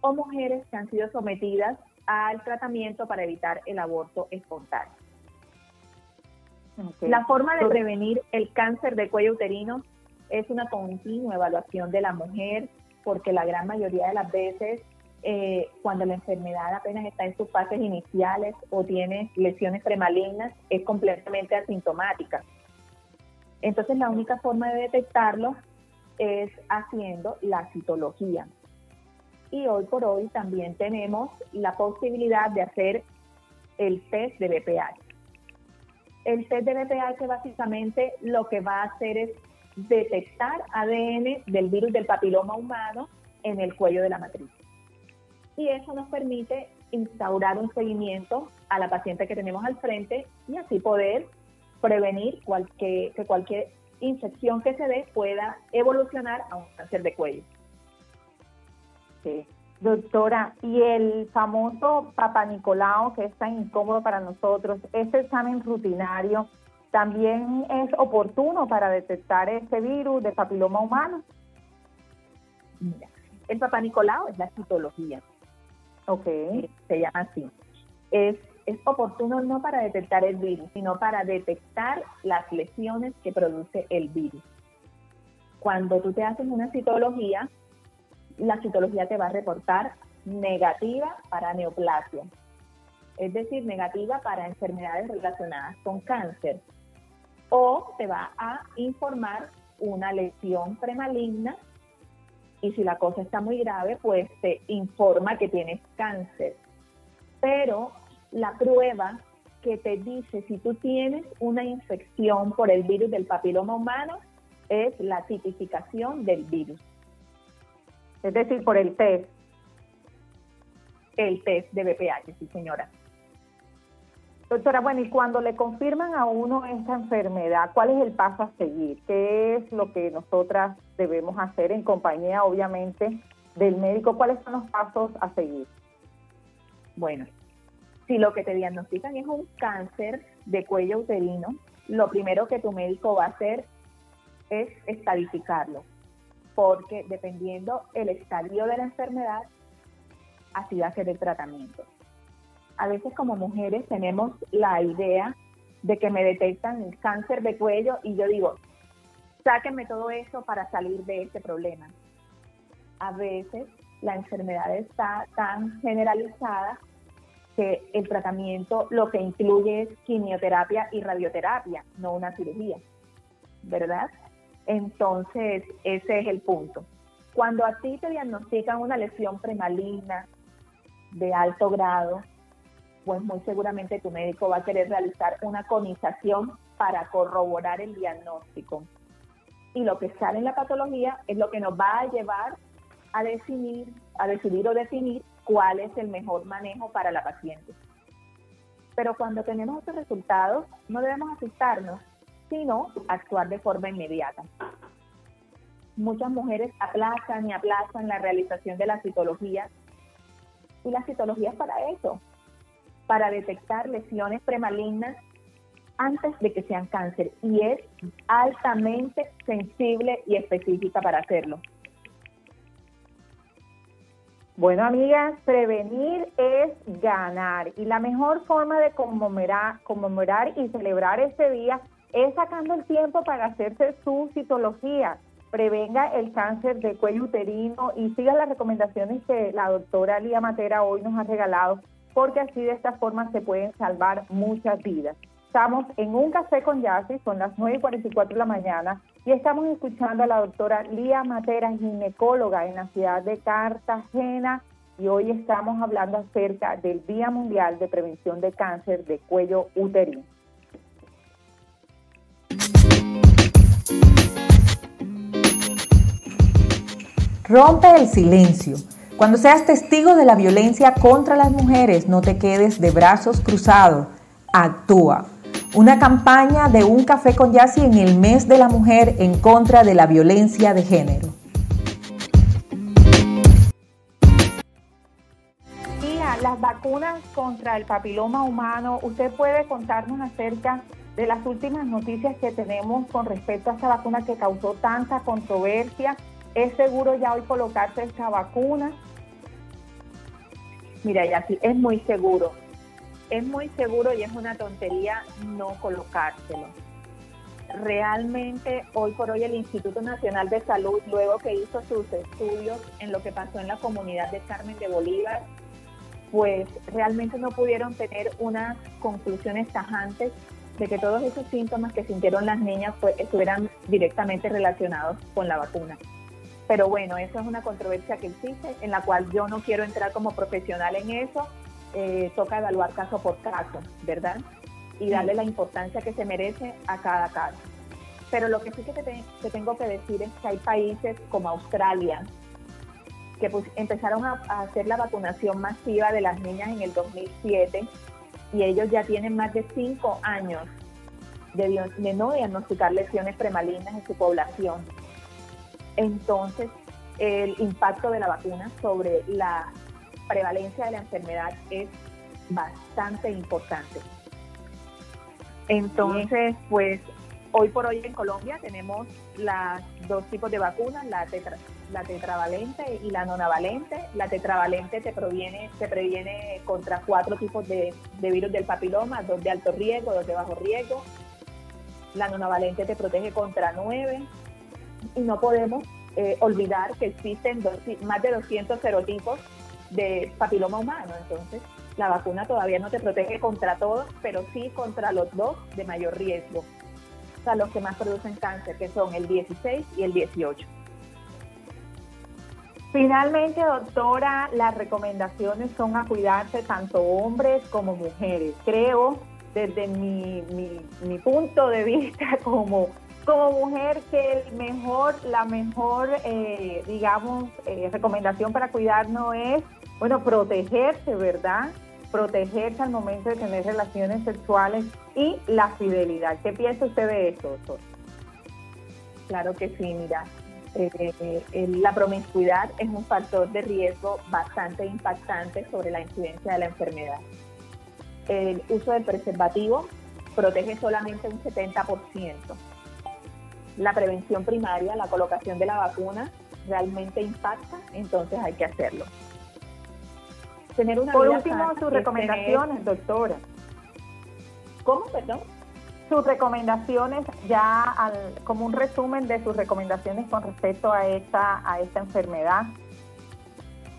o mujeres que han sido sometidas al tratamiento para evitar el aborto espontáneo. La forma de prevenir el cáncer de cuello uterino es una continua evaluación de la mujer, porque la gran mayoría de las veces eh, cuando la enfermedad apenas está en sus fases iniciales o tiene lesiones premalignas, es completamente asintomática. Entonces la única forma de detectarlo es haciendo la citología. Y hoy por hoy también tenemos la posibilidad de hacer el test de BPH. El test de BPH básicamente lo que va a hacer es detectar ADN del virus del papiloma humano en el cuello de la matriz. Y eso nos permite instaurar un seguimiento a la paciente que tenemos al frente y así poder prevenir cualquier, que cualquier infección que se dé pueda evolucionar a un cáncer de cuello. Doctora, y el famoso Papa Nicolau, que es tan incómodo para nosotros, ese examen rutinario, también es oportuno para detectar este virus de papiloma humano. Mira, el Papa Nicolau es la citología. Ok. Se llama así. Es es oportuno no para detectar el virus, sino para detectar las lesiones que produce el virus. Cuando tú te haces una citología, la citología te va a reportar negativa para neoplasia, es decir, negativa para enfermedades relacionadas con cáncer, o te va a informar una lesión premaligna y si la cosa está muy grave, pues te informa que tienes cáncer. Pero la prueba que te dice si tú tienes una infección por el virus del papiloma humano es la tipificación del virus. Es decir, por el test. El test de BPH, sí señora. Doctora, bueno, y cuando le confirman a uno esta enfermedad, ¿cuál es el paso a seguir? ¿Qué es lo que nosotras debemos hacer en compañía, obviamente, del médico? ¿Cuáles son los pasos a seguir? Bueno, si lo que te diagnostican es un cáncer de cuello uterino, lo primero que tu médico va a hacer es estadificarlo, porque dependiendo el estadio de la enfermedad, así va a ser el tratamiento a veces como mujeres tenemos la idea de que me detectan el cáncer de cuello y yo digo, sáquenme todo eso para salir de este problema. A veces la enfermedad está tan generalizada que el tratamiento lo que incluye es quimioterapia y radioterapia, no una cirugía, ¿verdad? Entonces, ese es el punto. Cuando a ti te diagnostican una lesión premaligna de alto grado, pues muy seguramente tu médico va a querer realizar una conización para corroborar el diagnóstico. Y lo que sale en la patología es lo que nos va a llevar a definir, a decidir o definir cuál es el mejor manejo para la paciente. Pero cuando tenemos estos resultados, no debemos asustarnos, sino actuar de forma inmediata. Muchas mujeres aplazan y aplazan la realización de la citología y la citología es para eso, para detectar lesiones premalignas antes de que sean cáncer y es altamente sensible y específica para hacerlo. Bueno, amigas, prevenir es ganar y la mejor forma de conmemorar, conmemorar y celebrar este día es sacando el tiempo para hacerse su citología. Prevenga el cáncer de cuello uterino y siga las recomendaciones que la doctora Lía Matera hoy nos ha regalado porque así de esta forma se pueden salvar muchas vidas. Estamos en un café con Yassi, son las 9 y 44 de la mañana, y estamos escuchando a la doctora Lía Matera, ginecóloga en la ciudad de Cartagena, y hoy estamos hablando acerca del Día Mundial de Prevención de Cáncer de Cuello Uterino. Rompe el silencio cuando seas testigo de la violencia contra las mujeres, no te quedes de brazos cruzados. Actúa. Una campaña de un café con Yassi en el mes de la mujer en contra de la violencia de género. Las vacunas contra el papiloma humano, usted puede contarnos acerca de las últimas noticias que tenemos con respecto a esta vacuna que causó tanta controversia. ¿Es seguro ya hoy colocarse esta vacuna? Mira, ya sí, es muy seguro. Es muy seguro y es una tontería no colocárselo. Realmente, hoy por hoy, el Instituto Nacional de Salud, luego que hizo sus estudios en lo que pasó en la comunidad de Carmen de Bolívar, pues realmente no pudieron tener unas conclusiones tajantes de que todos esos síntomas que sintieron las niñas estuvieran directamente relacionados con la vacuna. Pero bueno, eso es una controversia que existe, en la cual yo no quiero entrar como profesional en eso. Eh, toca evaluar caso por caso, ¿verdad? Y darle la importancia que se merece a cada caso. Pero lo que sí que te, tengo que decir es que hay países como Australia, que pues, empezaron a, hacer la vacunación masiva de las niñas en el 2007 y ellos ya tienen más de cinco años de, de no diagnosticar lesiones premalignas en su población entonces el impacto de la vacuna sobre la prevalencia de la enfermedad es bastante importante. Entonces, pues Hoy por hoy en Colombia tenemos las dos tipos de vacunas, la, la tetravalente y la nonavalente. La tetravalente te, proviene, te previene contra cuatro tipos de, de virus del papiloma, dos de alto riesgo, dos de bajo riesgo. La nonavalente te protege contra nueve. Y no podemos eh, olvidar que existen más de 200 serotipos de papiloma humano. Entonces, la vacuna todavía no te protege contra todos, pero sí contra los dos de mayor riesgo. O sea, los que más producen cáncer, que son el 16 y el 18. Finalmente, doctora, las recomendaciones son a cuidarse tanto hombres como mujeres. Creo, desde mi, mi punto de vista como como mujer que el mejor, la mejor, eh, digamos, eh, recomendación para cuidarnos es, bueno, protegerse, ¿verdad? Protegerse al momento de tener relaciones sexuales y la fidelidad. ¿Qué piensa usted de eso, doctor? Claro que sí, mira. Eh, la promiscuidad es un factor de riesgo bastante impactante sobre la incidencia de la enfermedad. El uso del preservativo protege solamente un 70% la prevención primaria, la colocación de la vacuna, realmente impacta, entonces hay que hacerlo. Tener una Por último, sus recomendaciones, doctora. ¿Cómo, perdón? Sus recomendaciones, ya como un resumen de sus recomendaciones con respecto a esta, a esta enfermedad.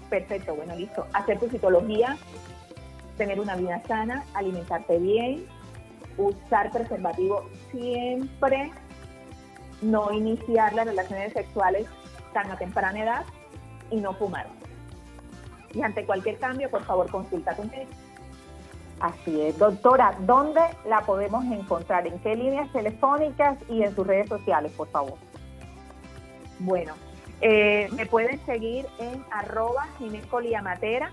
Perfecto, bueno, listo. Hacer tu citología, tener una vida sana, alimentarte bien, usar preservativo siempre no iniciar las relaciones sexuales tan a temprana edad y no fumar. Y ante cualquier cambio, por favor, consulta con médico. Así es. Doctora, ¿dónde la podemos encontrar? ¿En qué líneas telefónicas y en sus redes sociales, por favor? Bueno, eh, me pueden seguir en arroba ginecoliamatera,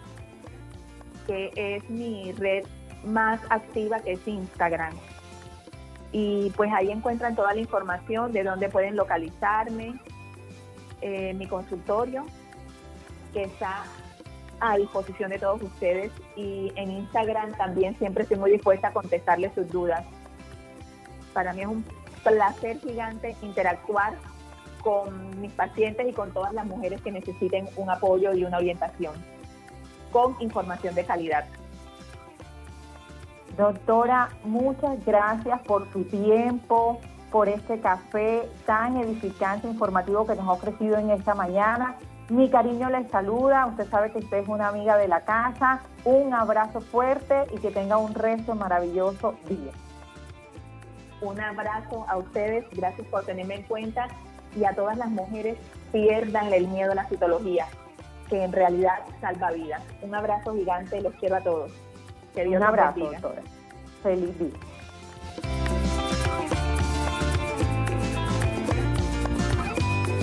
que es mi red más activa, que es Instagram y pues ahí encuentran toda la información de dónde pueden localizarme, eh, mi consultorio, que está a disposición de todos ustedes y en Instagram también siempre estoy muy dispuesta a contestarles sus dudas. Para mí es un placer gigante interactuar con mis pacientes y con todas las mujeres que necesiten un apoyo y una orientación con información de calidad. Doctora, muchas gracias por su tiempo, por este café tan edificante, informativo que nos ha ofrecido en esta mañana. Mi cariño les saluda, usted sabe que usted es una amiga de la casa. Un abrazo fuerte y que tenga un resto maravilloso día. Un abrazo a ustedes, gracias por tenerme en cuenta y a todas las mujeres pierdan el miedo a la citología, que en realidad salva vidas. Un abrazo gigante, los quiero a todos. Un abrazo, doctora. Feliz día.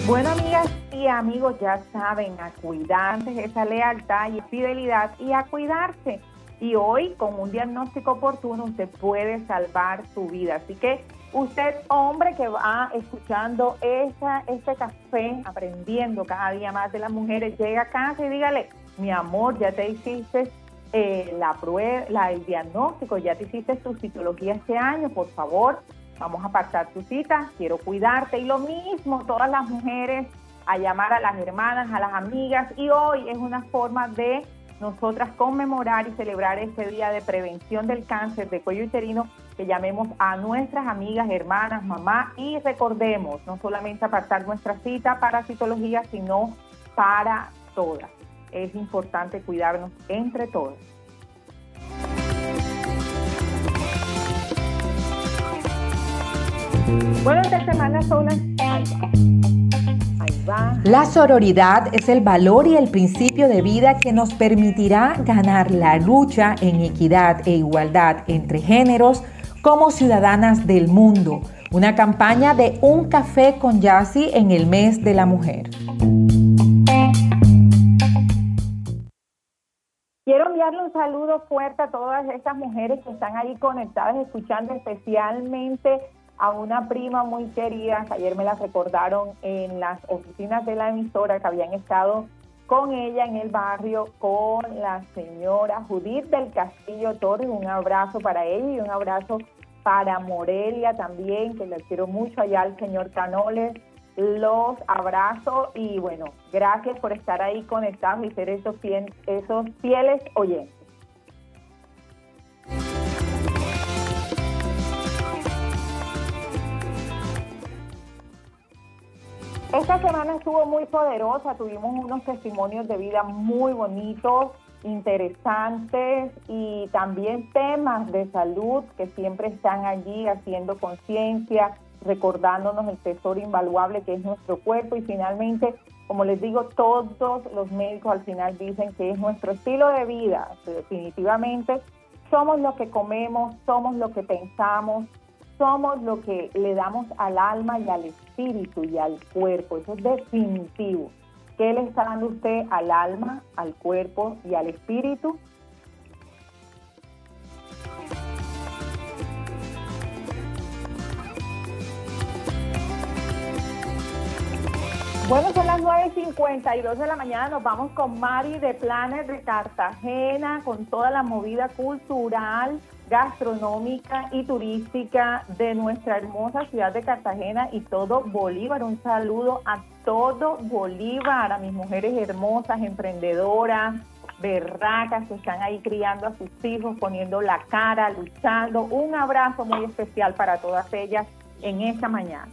Bueno, amigas y amigos, ya saben, a cuidarse esa lealtad y fidelidad y a cuidarse. Y hoy, con un diagnóstico oportuno, usted puede salvar su vida. Así que usted, hombre, que va escuchando esa, este café, aprendiendo cada día más de las mujeres, llega a casa y dígale, mi amor, ya te hiciste eh, la prueba, la, el diagnóstico, ya te hiciste tu citología este año, por favor, vamos a apartar tu cita, quiero cuidarte. Y lo mismo, todas las mujeres, a llamar a las hermanas, a las amigas. Y hoy es una forma de nosotras conmemorar y celebrar este día de prevención del cáncer de cuello uterino, que llamemos a nuestras amigas, hermanas, mamá y recordemos no solamente apartar nuestra cita para citología, sino para todas es importante cuidarnos entre todos. Bueno, esta semana son las... La sororidad es el valor y el principio de vida que nos permitirá ganar la lucha en equidad e igualdad entre géneros como ciudadanas del mundo. Una campaña de Un Café con Yassi en el mes de la mujer. Enviarle un saludo fuerte a todas estas mujeres que están ahí conectadas, escuchando especialmente a una prima muy querida, que ayer me la recordaron en las oficinas de la emisora, que habían estado con ella en el barrio, con la señora Judith del Castillo Torres. Un abrazo para ella y un abrazo para Morelia también, que le quiero mucho allá al señor Canoles. Los abrazo y bueno, gracias por estar ahí conectados y ser esos, esos fieles oyentes. Esta semana estuvo muy poderosa, tuvimos unos testimonios de vida muy bonitos, interesantes y también temas de salud que siempre están allí haciendo conciencia, recordándonos el tesoro invaluable que es nuestro cuerpo y finalmente, como les digo, todos los médicos al final dicen que es nuestro estilo de vida, definitivamente somos lo que comemos, somos lo que pensamos, somos lo que le damos al alma y al espíritu y al cuerpo. Eso es definitivo. ¿Qué le está dando usted al alma, al cuerpo y al espíritu? Bueno, son las 9.52 de la mañana, nos vamos con Mari de Planes de Cartagena, con toda la movida cultural gastronómica y turística de nuestra hermosa ciudad de Cartagena y todo Bolívar. Un saludo a todo Bolívar, a mis mujeres hermosas, emprendedoras, berracas que están ahí criando a sus hijos, poniendo la cara, luchando. Un abrazo muy especial para todas ellas en esta mañana.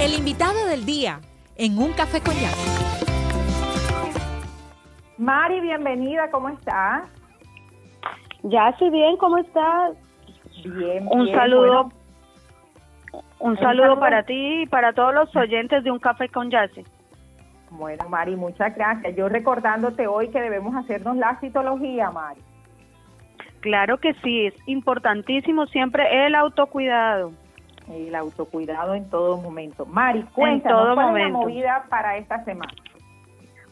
El invitado del día en Un Café con Jazz. Mari, bienvenida, ¿cómo estás? Ya, sí, bien, ¿cómo estás? Bien, Un bien, saludo. bueno. un saludo para ti y para todos los oyentes de Un Café con Jazz. Bueno, Mari, muchas gracias. Yo recordándote hoy que debemos hacernos la citología, Mari. Claro que sí, es importantísimo siempre el autocuidado. El autocuidado en todo momento. Mari, cuéntanos todo cuál es momento. la movida para esta semana.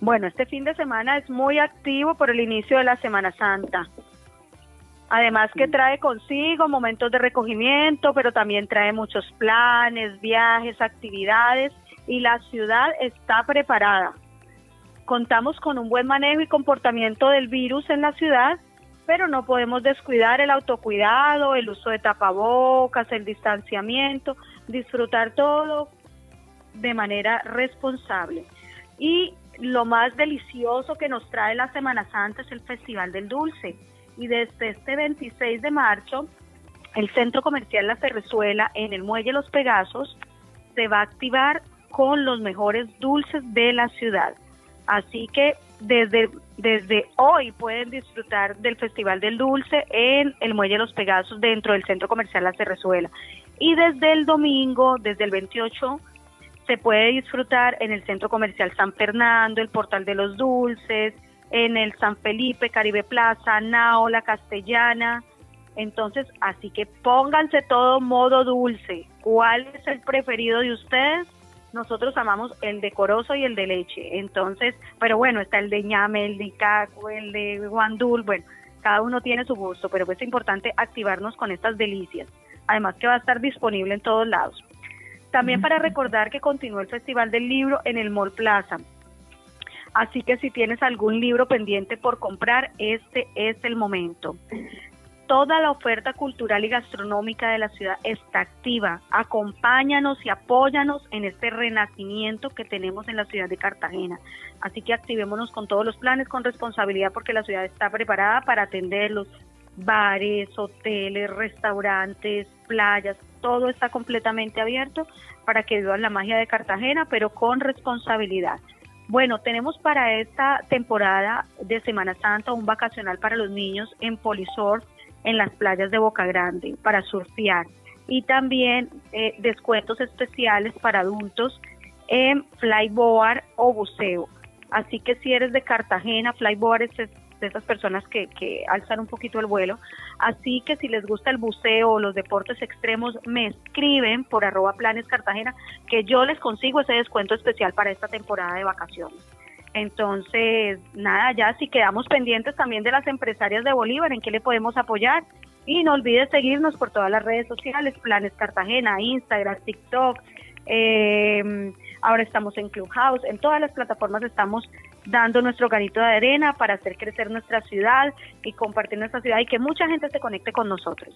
Bueno, este fin de semana es muy activo por el inicio de la Semana Santa. Además que trae consigo momentos de recogimiento, pero también trae muchos planes, viajes, actividades y la ciudad está preparada. Contamos con un buen manejo y comportamiento del virus en la ciudad, pero no podemos descuidar el autocuidado, el uso de tapabocas, el distanciamiento, disfrutar todo de manera responsable. Y lo más delicioso que nos trae la Semana Santa es el Festival del Dulce. Y desde este 26 de marzo, el Centro Comercial La Ferrezuela en el Muelle Los Pegasos se va a activar con los mejores dulces de la ciudad. Así que desde, desde hoy pueden disfrutar del Festival del Dulce en el Muelle Los Pegasos dentro del Centro Comercial La Ferrezuela. Y desde el domingo, desde el 28 se puede disfrutar en el Centro Comercial San Fernando, el Portal de los Dulces, en el San Felipe, Caribe Plaza, Nao, La Castellana. Entonces, así que pónganse todo modo dulce. ¿Cuál es el preferido de ustedes? Nosotros amamos el decoroso y el de leche. Entonces, pero bueno, está el de ñame, el de caco, el de guandul. Bueno, cada uno tiene su gusto, pero es importante activarnos con estas delicias. Además que va a estar disponible en todos lados. También para recordar que continúa el Festival del Libro en el Mall Plaza. Así que si tienes algún libro pendiente por comprar, este es el momento. Toda la oferta cultural y gastronómica de la ciudad está activa. Acompáñanos y apóyanos en este renacimiento que tenemos en la ciudad de Cartagena. Así que activémonos con todos los planes con responsabilidad porque la ciudad está preparada para atenderlos. Bares, hoteles, restaurantes, playas, todo está completamente abierto para que vivan la magia de Cartagena, pero con responsabilidad. Bueno, tenemos para esta temporada de Semana Santa un vacacional para los niños en Polisor, en las playas de Boca Grande, para surfear. Y también eh, descuentos especiales para adultos en flyboard o buceo. Así que si eres de Cartagena, flyboard es de esas personas que, que alzan un poquito el vuelo. Así que si les gusta el buceo o los deportes extremos, me escriben por arroba planes Cartagena que yo les consigo ese descuento especial para esta temporada de vacaciones. Entonces, nada, ya si quedamos pendientes también de las empresarias de Bolívar, en qué le podemos apoyar. Y no olvides seguirnos por todas las redes sociales, Planes Cartagena, Instagram, TikTok, eh, ahora estamos en Clubhouse, en todas las plataformas estamos dando nuestro granito de arena para hacer crecer nuestra ciudad y compartir nuestra ciudad y que mucha gente se conecte con nosotros.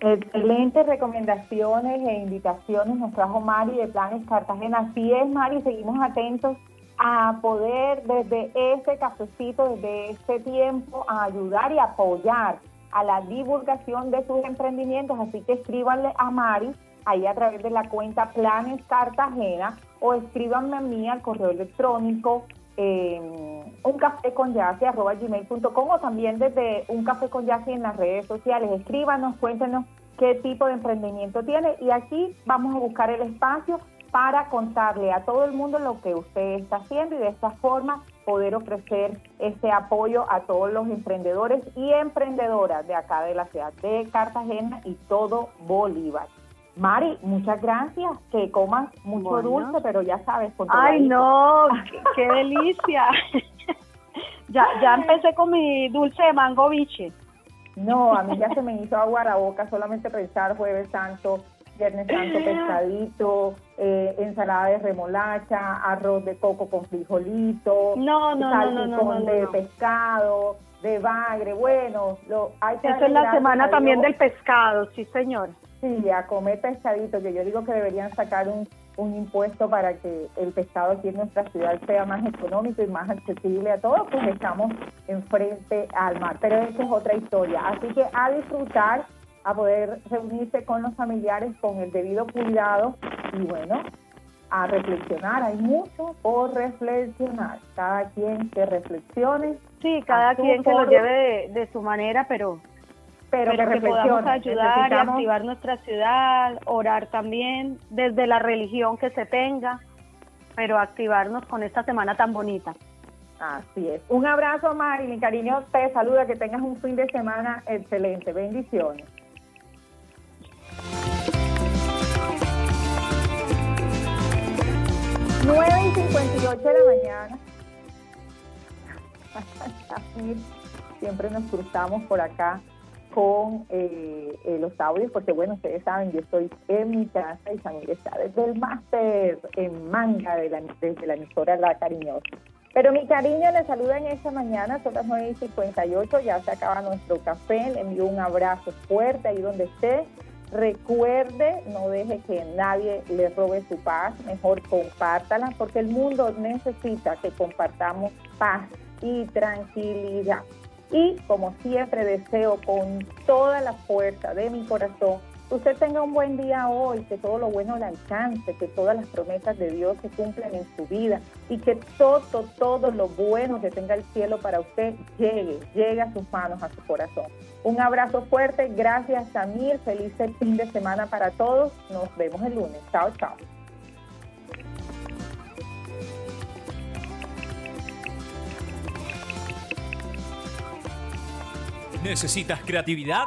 Excelentes recomendaciones e invitaciones nos trajo Mari de Planes Cartagena. Así es, Mari, seguimos atentos a poder desde ese cafecito, desde este tiempo, a ayudar y apoyar a la divulgación de sus emprendimientos. Así que escríbanle a Mari ahí a través de la cuenta Planes Cartagena o escríbanme a mí al correo electrónico eh, un arroba gmail.com o también desde un café con en las redes sociales. Escríbanos, cuéntenos qué tipo de emprendimiento tiene y aquí vamos a buscar el espacio para contarle a todo el mundo lo que usted está haciendo y de esta forma poder ofrecer ese apoyo a todos los emprendedores y emprendedoras de acá de la ciudad de Cartagena y todo Bolívar. Mari, muchas gracias. Que comas mucho dulce, pero ya sabes. Con Ay, no, qué, delicia. ya, ya empecé con mi dulce de mango biche. No, a mí ya se me hizo agua a la boca solamente pensar Jueves Santo, Viernes Santo, pescadito, eh, ensalada de remolacha, arroz de coco con frijolito, no, no, no, no, no, de pescado, de bagre. Bueno, lo, hay que Eso es la semana también del pescado, sí, señor. Sí, a comer pescadito, que yo digo que deberían sacar un, un impuesto para que el pescado aquí en nuestra ciudad sea más económico y más accesible a todos, pues estamos enfrente al mar. Pero esa es otra historia. Así que a disfrutar, a poder reunirse con los familiares con el debido cuidado y bueno, a reflexionar. Hay mucho por reflexionar. Cada quien que reflexione. Sí, cada quien que lo lleve de su manera, pero pero, que, podamos ayudar y activar nuestra ciudad, orar también desde la religión que se tenga, pero activarnos con esta semana tan bonita. Así es. Un abrazo, Mari, mi cariño te saluda, que tengas un fin de semana excelente. Bendiciones. Nueve y 58 de la mañana. Siempre nos cruzamos por acá con eh, eh, los audios, porque bueno, ustedes saben, yo estoy en mi casa y también está desde el máster en manga de la, desde la emisora La Cariñosa. Pero mi cariño le saluda en esta mañana, son las 9 y 58, ya se acaba nuestro café, le envío un abrazo fuerte ahí donde esté. Recuerde, no deje que nadie le robe su paz, mejor compártala, porque el mundo necesita que compartamos paz y tranquilidad. Y como siempre deseo con toda la fuerza de mi corazón usted tenga un buen día hoy, que todo lo bueno le alcance, que todas las promesas de Dios se cumplan en su vida y que todo, todo lo bueno que tenga el cielo para usted llegue, llegue a sus manos, a su corazón. Un abrazo fuerte, gracias Samir, feliz fin de semana para todos, nos vemos el lunes. Chao, chao. ¿Necesitas creatividad?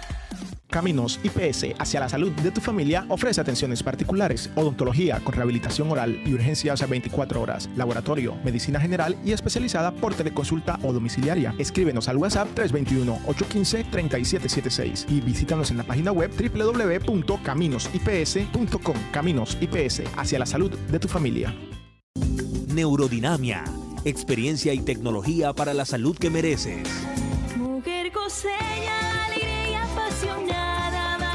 Caminos IPS hacia la salud de tu familia ofrece atenciones particulares, odontología con rehabilitación oral y urgencias a 24 horas, laboratorio, medicina general y especializada por teleconsulta o domiciliaria. Escríbenos al WhatsApp 321-815-3776 y visítanos en la página web www.caminosips.com. Caminos IPS hacia la salud de tu familia. Neurodinamia, experiencia y tecnología para la salud que mereces. Mujer coseña, alegría apasionada.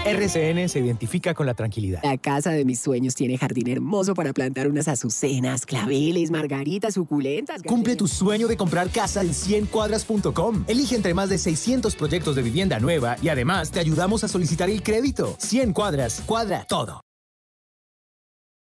RCN se identifica con la tranquilidad. La casa de mis sueños tiene jardín hermoso para plantar unas azucenas, claveles, margaritas, suculentas. Cumple tu sueño de comprar casa en 100cuadras.com. Elige entre más de 600 proyectos de vivienda nueva y además te ayudamos a solicitar el crédito. 100 cuadras, cuadra todo.